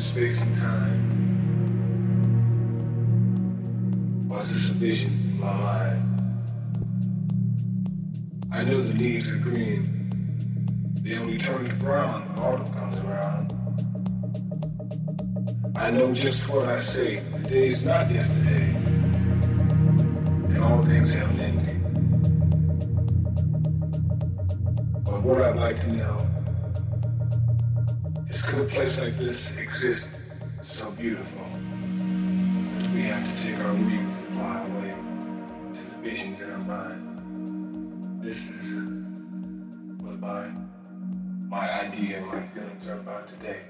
space and time? Is this a vision in my mind? I know the leaves are green. They only turn to brown when autumn comes around. I know just what I say. The day is not yesterday. And all things have an ending. But what I'd like to know could a place like this exist so beautiful? we have to take our wings and fly away to the visions in our mind. This is what my my idea and my feelings are about today.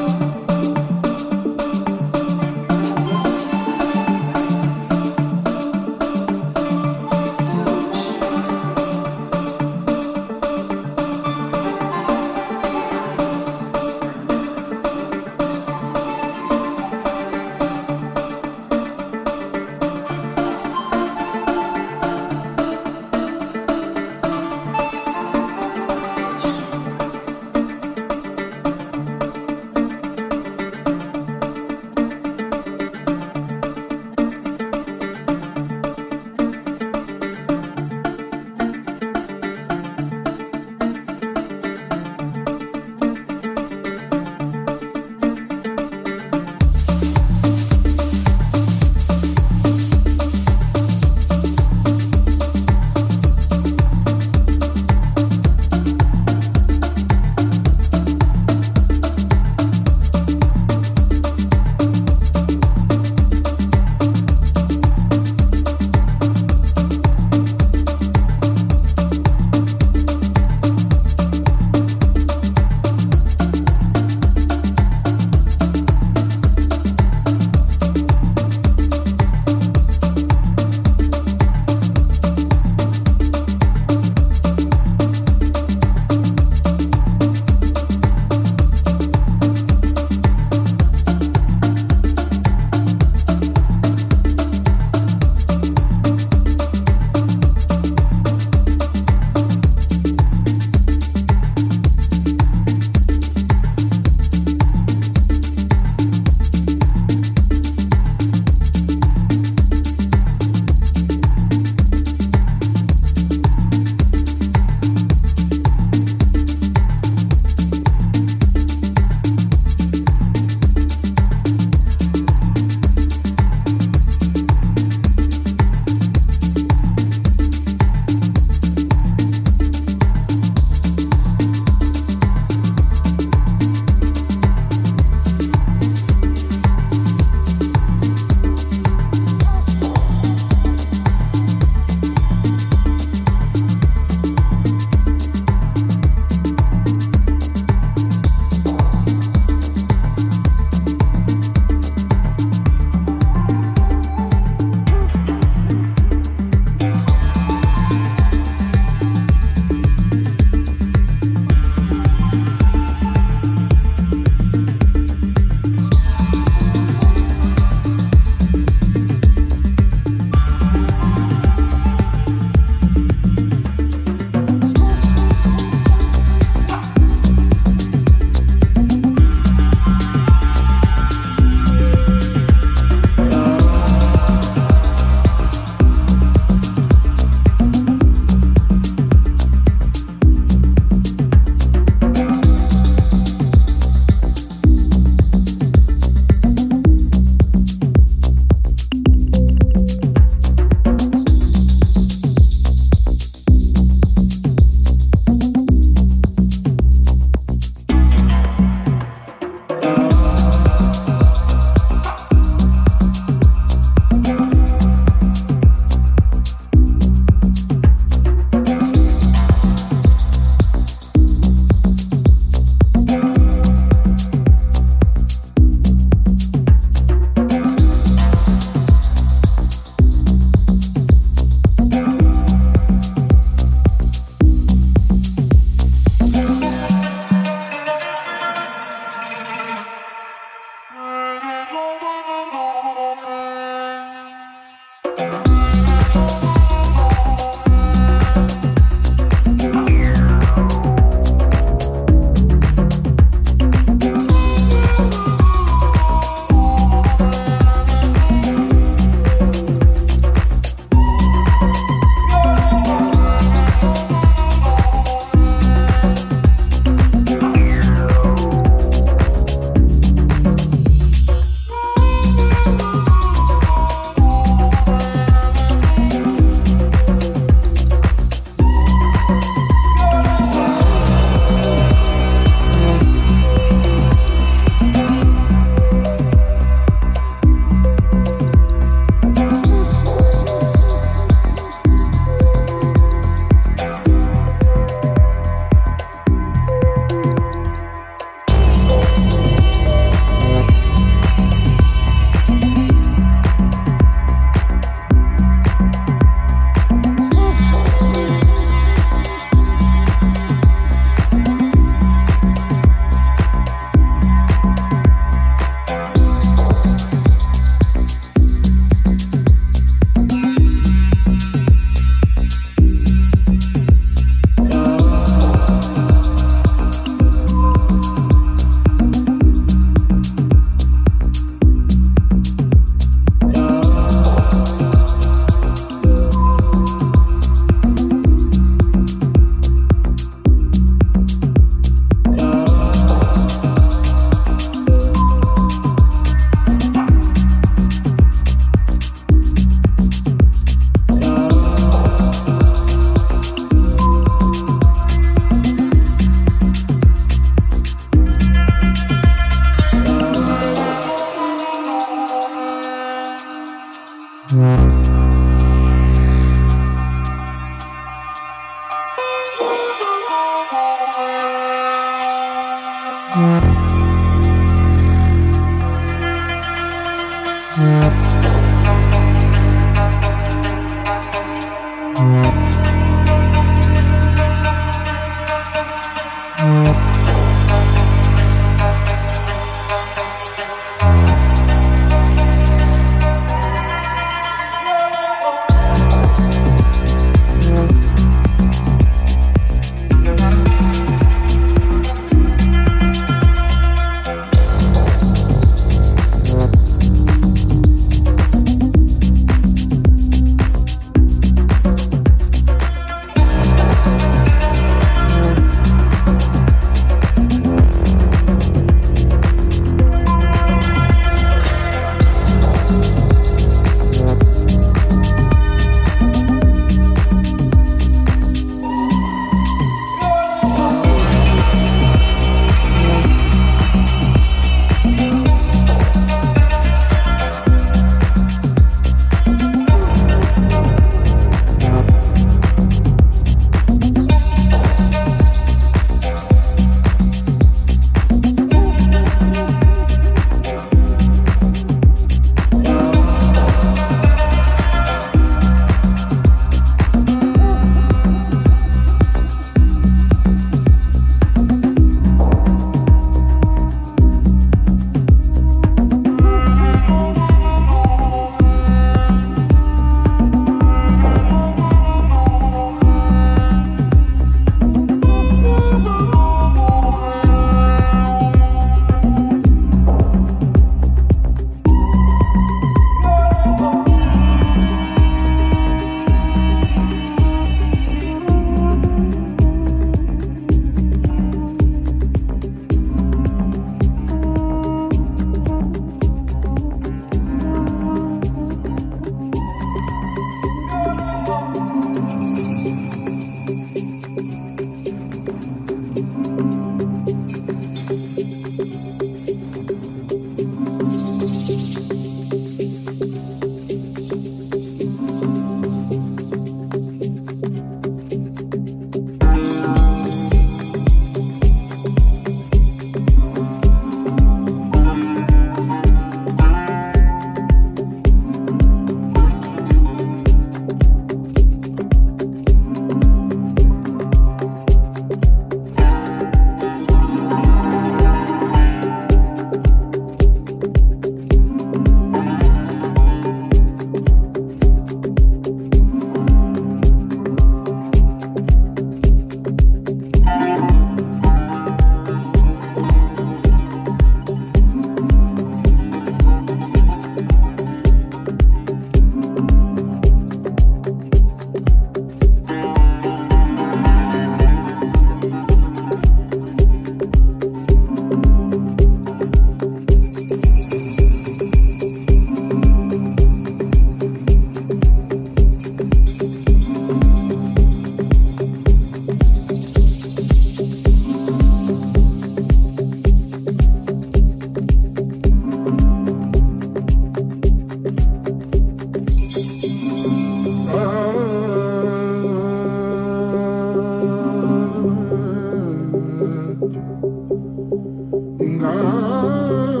God.